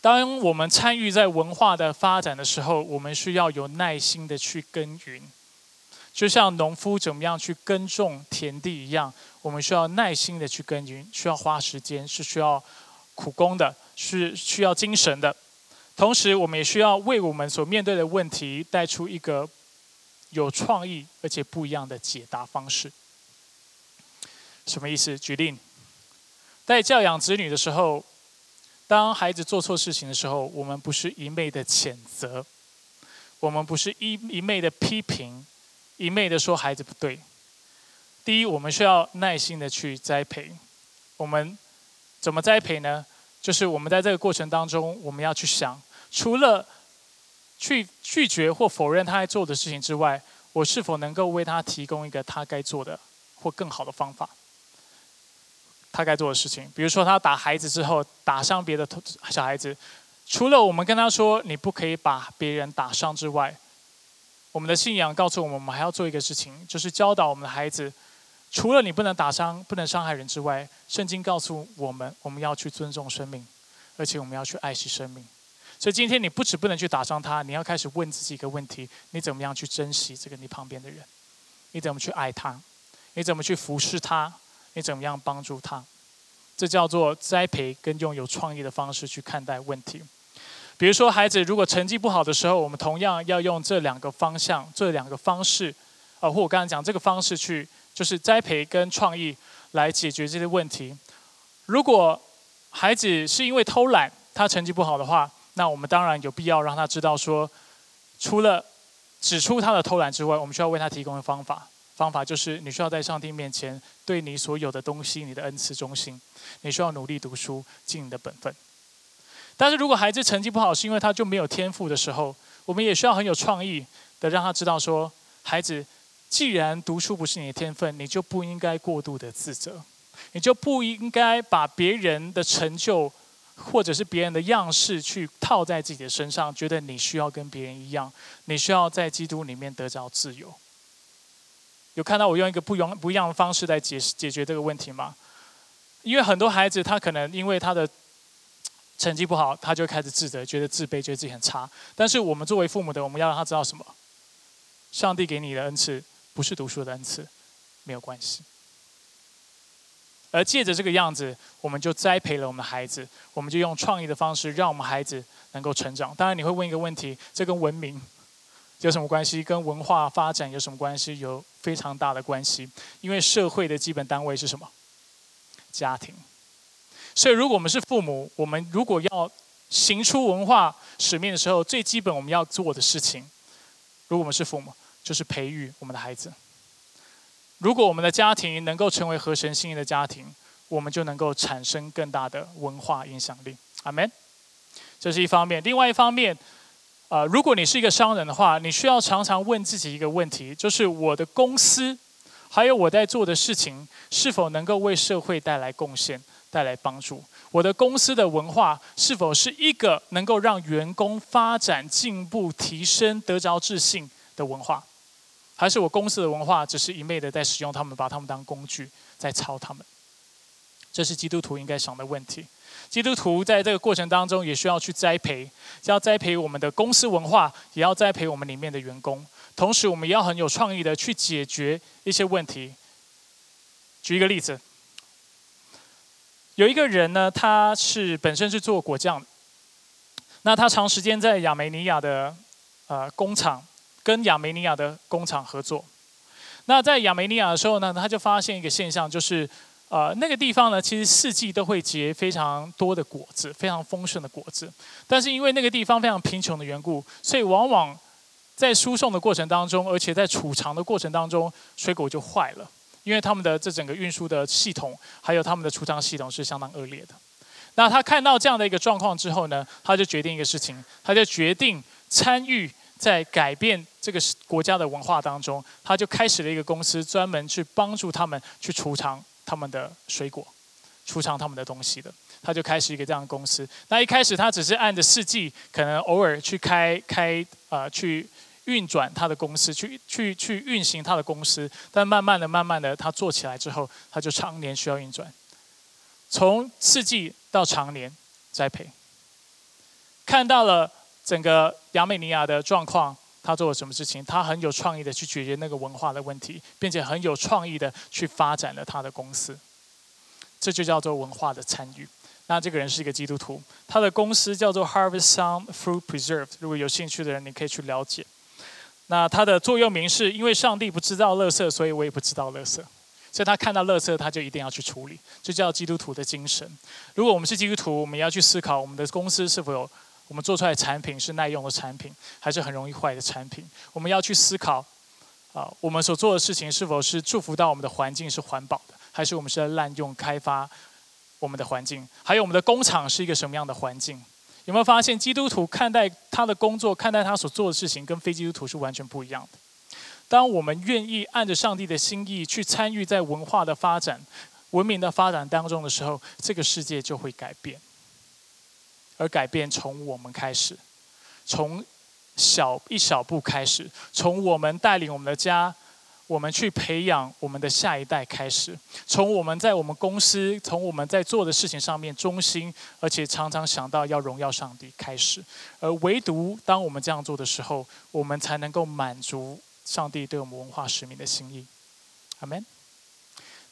当我们参与在文化的发展的时候，我们需要有耐心的去耕耘，就像农夫怎么样去耕种田地一样，我们需要耐心的去耕耘，需要花时间，是需要苦工的，是需要精神的。同时，我们也需要为我们所面对的问题带出一个。有创意而且不一样的解答方式，什么意思？举例，在教养子女的时候，当孩子做错事情的时候，我们不是一昧的谴责，我们不是一一昧的批评，一昧的说孩子不对。第一，我们需要耐心的去栽培。我们怎么栽培呢？就是我们在这个过程当中，我们要去想，除了。去拒绝或否认他在做的事情之外，我是否能够为他提供一个他该做的或更好的方法？他该做的事情，比如说他打孩子之后打伤别的小孩子，除了我们跟他说你不可以把别人打伤之外，我们的信仰告诉我们，我们还要做一个事情，就是教导我们的孩子，除了你不能打伤、不能伤害人之外，圣经告诉我们，我们要去尊重生命，而且我们要去爱惜生命。所以今天你不止不能去打伤他，你要开始问自己一个问题：你怎么样去珍惜这个你旁边的人？你怎么去爱他？你怎么去服侍他？你怎么样帮助他？这叫做栽培跟用有创意的方式去看待问题。比如说，孩子如果成绩不好的时候，我们同样要用这两个方向、这两个方式，啊，或我刚才讲这个方式去，就是栽培跟创意来解决这些问题。如果孩子是因为偷懒，他成绩不好的话，那我们当然有必要让他知道说，除了指出他的偷懒之外，我们需要为他提供的方法。方法就是你需要在上帝面前对你所有的东西、你的恩赐忠心。你需要努力读书，尽你的本分。但是如果孩子成绩不好是因为他就没有天赋的时候，我们也需要很有创意的让他知道说，孩子，既然读书不是你的天分，你就不应该过度的自责，你就不应该把别人的成就。或者是别人的样式去套在自己的身上，觉得你需要跟别人一样，你需要在基督里面得着自由。有看到我用一个不用不一样的方式来解解决这个问题吗？因为很多孩子他可能因为他的成绩不好，他就开始自责，觉得自卑，觉得自己很差。但是我们作为父母的，我们要让他知道什么？上帝给你的恩赐不是读书的恩赐，没有关系。而借着这个样子，我们就栽培了我们的孩子，我们就用创意的方式，让我们孩子能够成长。当然，你会问一个问题：这跟文明有什么关系？跟文化发展有什么关系？有非常大的关系。因为社会的基本单位是什么？家庭。所以，如果我们是父母，我们如果要行出文化使命的时候，最基本我们要做的事情，如果我们是父母，就是培育我们的孩子。如果我们的家庭能够成为合神心意的家庭，我们就能够产生更大的文化影响力。阿门。这是一方面。另外一方面，啊，如果你是一个商人的话，你需要常常问自己一个问题：，就是我的公司，还有我在做的事情，是否能够为社会带来贡献、带来帮助？我的公司的文化是否是一个能够让员工发展、进步、提升、得着自信的文化？还是我公司的文化只是一昧的在使用他们，把他们当工具，在操他们。这是基督徒应该想的问题。基督徒在这个过程当中也需要去栽培，要栽培我们的公司文化，也要栽培我们里面的员工。同时，我们也要很有创意的去解决一些问题。举一个例子，有一个人呢，他是本身是做果酱，那他长时间在亚美尼亚的呃工厂。跟亚美尼亚的工厂合作，那在亚美尼亚的时候呢，他就发现一个现象，就是呃那个地方呢，其实四季都会结非常多的果子，非常丰盛的果子。但是因为那个地方非常贫穷的缘故，所以往往在输送的过程当中，而且在储藏的过程当中，水果就坏了，因为他们的这整个运输的系统，还有他们的储藏系统是相当恶劣的。那他看到这样的一个状况之后呢，他就决定一个事情，他就决定参与。在改变这个国家的文化当中，他就开始了一个公司，专门去帮助他们去储藏他们的水果，储藏他们的东西的。他就开始一个这样的公司。那一开始他只是按着四季，可能偶尔去开开呃去运转他的公司，去去去运行他的公司。但慢慢的、慢慢的，他做起来之后，他就常年需要运转，从四季到常年栽培，看到了。整个亚美尼亚的状况，他做了什么事情？他很有创意的去解决那个文化的问题，并且很有创意的去发展了他的公司。这就叫做文化的参与。那这个人是一个基督徒，他的公司叫做 Harvest Sound Fruit Preserve。如果有兴趣的人，你可以去了解。那他的座右铭是因为上帝不知道垃圾，所以我也不知道垃圾。所以他看到垃圾，他就一定要去处理。这叫基督徒的精神。如果我们是基督徒，我们要去思考我们的公司是否有。我们做出来的产品是耐用的产品，还是很容易坏的产品？我们要去思考，啊，我们所做的事情是否是祝福到我们的环境是环保的，还是我们是在滥用开发我们的环境？还有我们的工厂是一个什么样的环境？有没有发现基督徒看待他的工作，看待他所做的事情，跟非基督徒是完全不一样的？当我们愿意按着上帝的心意去参与在文化的发展、文明的发展当中的时候，这个世界就会改变。而改变从我们开始，从小一小步开始，从我们带领我们的家，我们去培养我们的下一代开始，从我们在我们公司，从我们在做的事情上面忠心，而且常常想到要荣耀上帝开始。而唯独当我们这样做的时候，我们才能够满足上帝对我们文化使命的心意。阿门。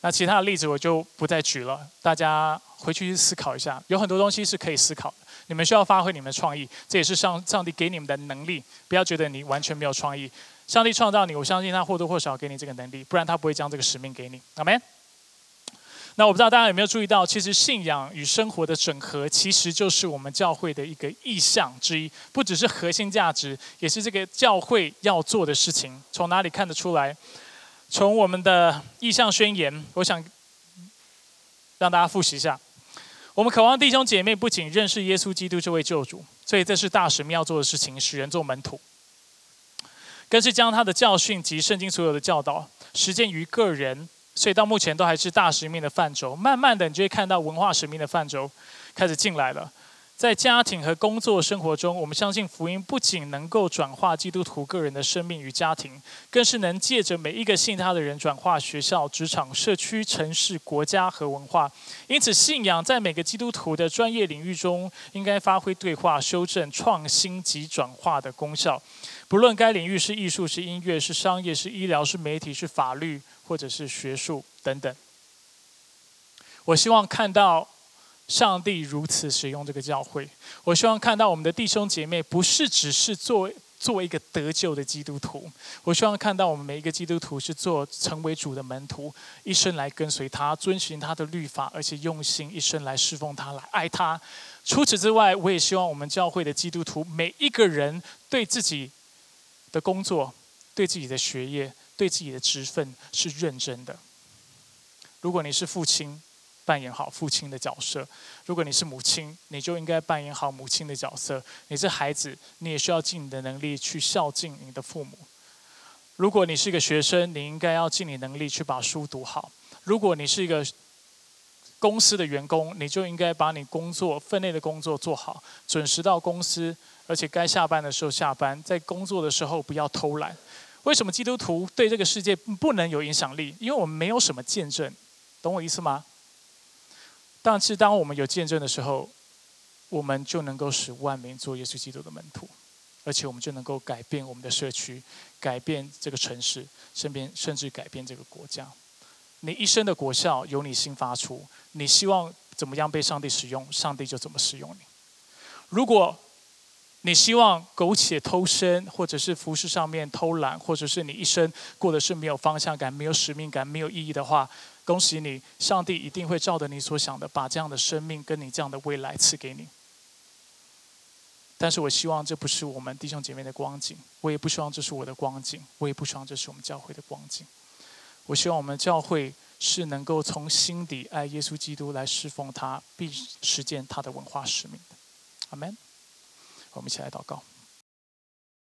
那其他的例子我就不再举了，大家回去思考一下。有很多东西是可以思考，你们需要发挥你们的创意，这也是上上帝给你们的能力。不要觉得你完全没有创意，上帝创造你，我相信他或多或少给你这个能力，不然他不会将这个使命给你。阿门。那我不知道大家有没有注意到，其实信仰与生活的整合，其实就是我们教会的一个意向之一，不只是核心价值，也是这个教会要做的事情。从哪里看得出来？从我们的意向宣言，我想让大家复习一下。我们渴望弟兄姐妹不仅认识耶稣基督这位救主，所以这是大使命要做的事情，使人做门徒，更是将他的教训及圣经所有的教导实践于个人。所以到目前都还是大使命的范畴，慢慢的你就会看到文化使命的范畴开始进来了。在家庭和工作生活中，我们相信福音不仅能够转化基督徒个人的生命与家庭，更是能借着每一个信他的人转化学校、职场、社区、城市、国家和文化。因此，信仰在每个基督徒的专业领域中，应该发挥对话、修正、创新及转化的功效。不论该领域是艺术、是音乐、是商业、是医疗、是媒体、是法律。或者是学术等等，我希望看到上帝如此使用这个教会。我希望看到我们的弟兄姐妹不是只是做做一个得救的基督徒。我希望看到我们每一个基督徒是做成为主的门徒，一生来跟随他，遵循他的律法，而且用心一生来侍奉他，来爱他。除此之外，我也希望我们教会的基督徒每一个人对自己的工作、对自己的学业。对自己的职分是认真的。如果你是父亲，扮演好父亲的角色；如果你是母亲，你就应该扮演好母亲的角色。你是孩子，你也需要尽你的能力去孝敬你的父母。如果你是一个学生，你应该要尽你能力去把书读好。如果你是一个公司的员工，你就应该把你工作分内的工作做好，准时到公司，而且该下班的时候下班，在工作的时候不要偷懒。为什么基督徒对这个世界不能有影响力？因为我们没有什么见证，懂我意思吗？但是当我们有见证的时候，我们就能够使万民做耶稣基督的门徒，而且我们就能够改变我们的社区，改变这个城市，身边甚至改变这个国家。你一生的果效由你心发出，你希望怎么样被上帝使用，上帝就怎么使用你。如果你希望苟且偷生，或者是服饰上面偷懒，或者是你一生过的是没有方向感、没有使命感、没有意义的话，恭喜你，上帝一定会照着你所想的，把这样的生命跟你这样的未来赐给你。但是我希望这不是我们弟兄姐妹的光景，我也不希望这是我的光景，我也不希望这是我们教会的光景。我希望我们教会是能够从心底爱耶稣基督来侍奉他，并实践他的文化使命的。阿门。我们一起来祷告。